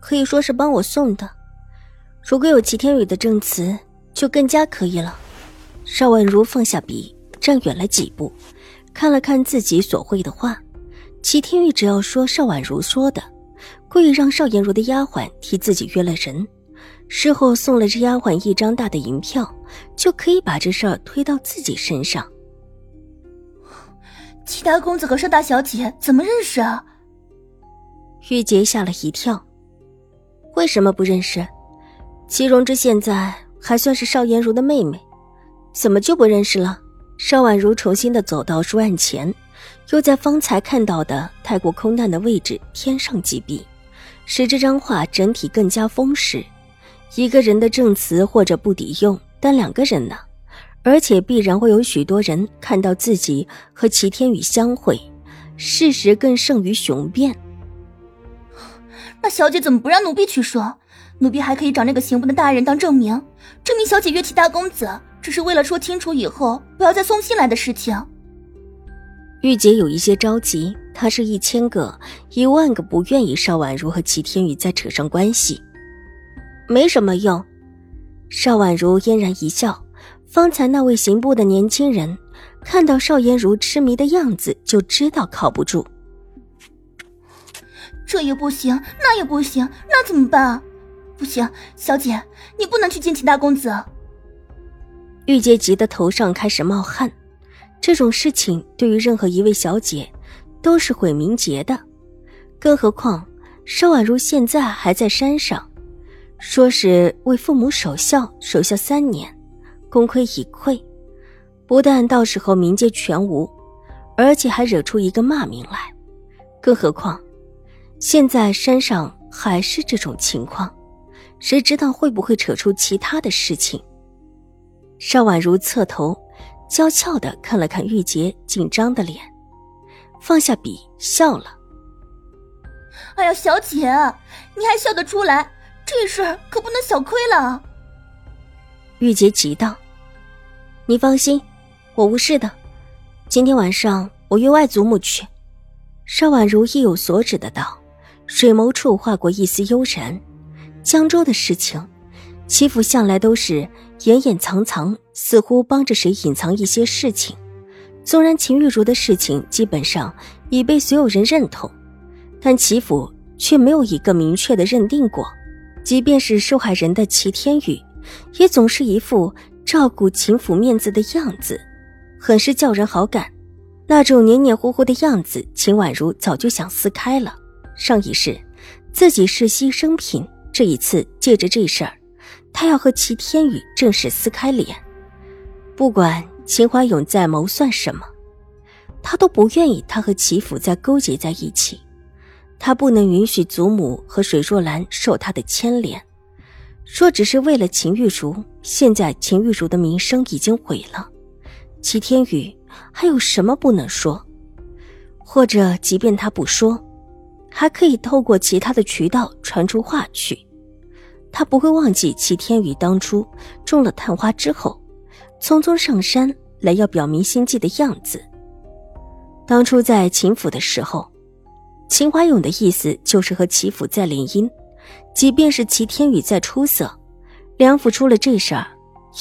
可以说是帮我送的，如果有齐天宇的证词，就更加可以了。邵婉如放下笔，站远了几步，看了看自己所绘的画。齐天宇只要说邵婉如说的，故意让邵颜如的丫鬟替自己约了人，事后送了这丫鬟一张大的银票，就可以把这事儿推到自己身上。齐大公子和邵大小姐怎么认识啊？玉洁吓了一跳。为什么不认识？齐荣之现在还算是邵颜如的妹妹，怎么就不认识了？邵婉如重新的走到书案前，又在方才看到的太过空荡的位置添上几笔，使这张画整体更加丰实。一个人的证词或者不抵用，但两个人呢？而且必然会有许多人看到自己和齐天宇相会，事实更胜于雄辩。那小姐怎么不让奴婢去说？奴婢还可以找那个刑部的大人当证明，证明小姐约齐大公子只是为了说清楚以后不要再送信来的事情。玉洁有一些着急，她是一千个、一万个不愿意邵婉如和齐天宇再扯上关系，没什么用。邵婉如嫣然一笑，方才那位刑部的年轻人看到邵颜如痴迷的样子，就知道靠不住。这也不行，那也不行，那怎么办啊？不行，小姐，你不能去见齐大公子。玉洁急得头上开始冒汗，这种事情对于任何一位小姐都是毁名节的，更何况邵婉如现在还在山上，说是为父母守孝，守孝三年，功亏一篑，不但到时候名节全无，而且还惹出一个骂名来，更何况。现在山上还是这种情况，谁知道会不会扯出其他的事情？邵婉如侧头，娇俏的看了看玉洁紧张的脸，放下笔笑了：“哎呀，小姐，你还笑得出来？这事儿可不能小亏了。”玉洁急道：“你放心，我无事的。今天晚上我约外祖母去。”邵婉如意有所指的道。水眸处划过一丝悠然。江州的事情，齐府向来都是掩掩藏藏，似乎帮着谁隐藏一些事情。纵然秦玉茹的事情基本上已被所有人认同，但齐府却没有一个明确的认定过。即便是受害人的齐天宇，也总是一副照顾秦府面子的样子，很是叫人好感。那种黏黏糊糊的样子，秦婉如早就想撕开了。上一世，自己是牺牲品。这一次借着这事儿，他要和齐天宇正式撕开脸。不管秦怀勇在谋算什么，他都不愿意他和齐府再勾结在一起。他不能允许祖母和水若兰受他的牵连。说只是为了秦玉茹，现在秦玉茹的名声已经毁了。齐天宇还有什么不能说？或者，即便他不说。还可以透过其他的渠道传出话去，他不会忘记齐天宇当初中了探花之后，匆匆上山来要表明心迹的样子。当初在秦府的时候，秦怀勇的意思就是和齐府再联姻，即便是齐天宇再出色，梁府出了这事儿，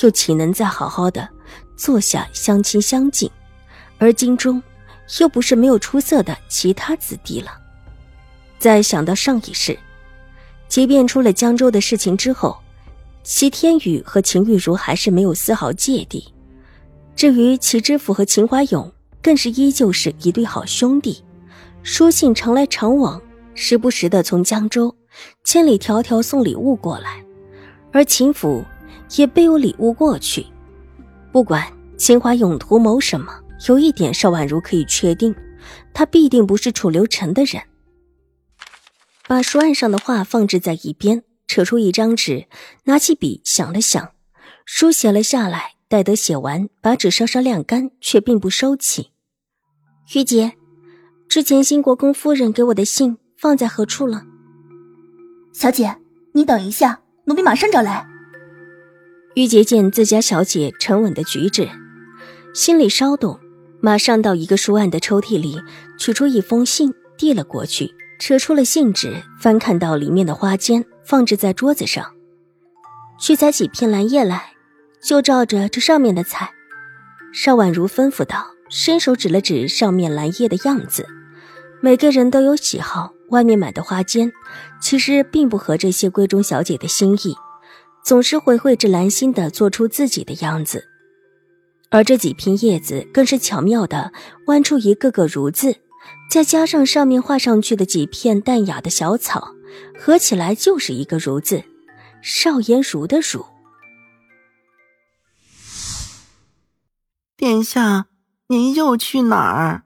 又岂能再好好的坐下相亲相近？而京中又不是没有出色的其他子弟了。再想到上一世，即便出了江州的事情之后，齐天宇和秦玉茹还是没有丝毫芥蒂。至于齐知府和秦怀勇，更是依旧是一对好兄弟，书信常来常往，时不时的从江州千里迢迢送礼物过来，而秦府也备有礼物过去。不管秦怀勇图谋什么，有一点邵婉如可以确定，他必定不是楚留臣的人。把书案上的画放置在一边，扯出一张纸，拿起笔想了想，书写了下来。待得写完，把纸稍稍晾干，却并不收起。玉洁，之前新国公夫人给我的信放在何处了？小姐，你等一下，奴婢马上找来。玉洁见自家小姐沉稳的举止，心里稍动，马上到一个书案的抽屉里取出一封信，递了过去，扯出了信纸，翻看到里面的花笺，放置在桌子上，去采几片兰叶来。就照着这上面的采，邵婉如吩咐道，伸手指了指上面蓝叶的样子。每个人都有喜好，外面买的花笺，其实并不合这些闺中小姐的心意，总是会绘制兰心的做出自己的样子。而这几片叶子更是巧妙的弯出一个个如字，再加上上面画上去的几片淡雅的小草，合起来就是一个如字，邵颜如的如。殿下，您又去哪儿？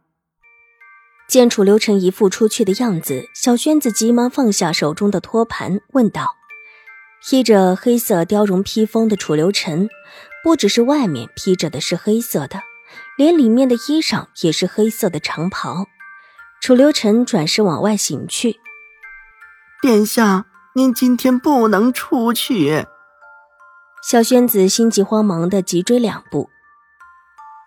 见楚留臣一副出去的样子，小轩子急忙放下手中的托盘，问道：“披着黑色貂绒披风的楚留臣，不只是外面披着的是黑色的，连里面的衣裳也是黑色的长袍。”楚留臣转身往外行去。殿下，您今天不能出去。小宣子心急慌忙的急追两步。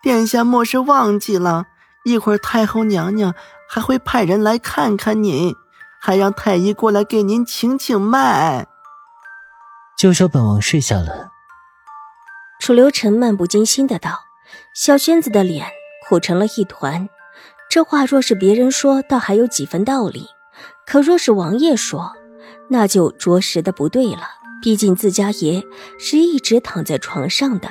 殿下莫是忘记了，一会儿太后娘娘还会派人来看看您，还让太医过来给您请请脉。就说本王睡下了。楚留臣漫不经心的道。小轩子的脸苦成了一团。这话若是别人说，倒还有几分道理；可若是王爷说，那就着实的不对了。毕竟自家爷是一直躺在床上的。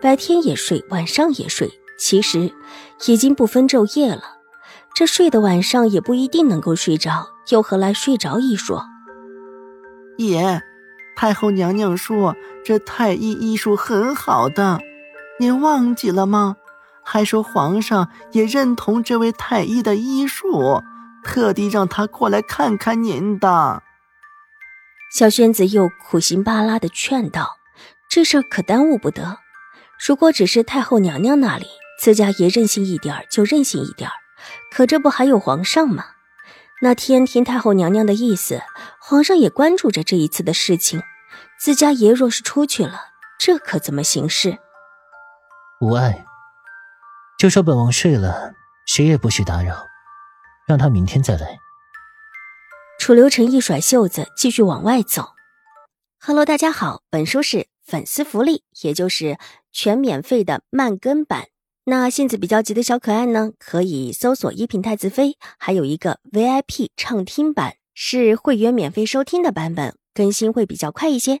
白天也睡，晚上也睡，其实已经不分昼夜了。这睡的晚上也不一定能够睡着，又何来睡着一说？爷，太后娘娘说这太医医术很好的，您忘记了吗？还说皇上也认同这位太医的医术，特地让他过来看看您的。小轩子又苦心巴拉的劝道：“这事儿可耽误不得。”如果只是太后娘娘那里，自家爷任性一点就任性一点可这不还有皇上吗？那天听太后娘娘的意思，皇上也关注着这一次的事情。自家爷若是出去了，这可怎么行事？无碍，就说本王睡了，谁也不许打扰，让他明天再来。楚留臣一甩袖子，继续往外走。Hello，大家好，本书是粉丝福利，也就是。全免费的慢更版，那性子比较急的小可爱呢，可以搜索“一品太子妃”，还有一个 VIP 畅听版，是会员免费收听的版本，更新会比较快一些。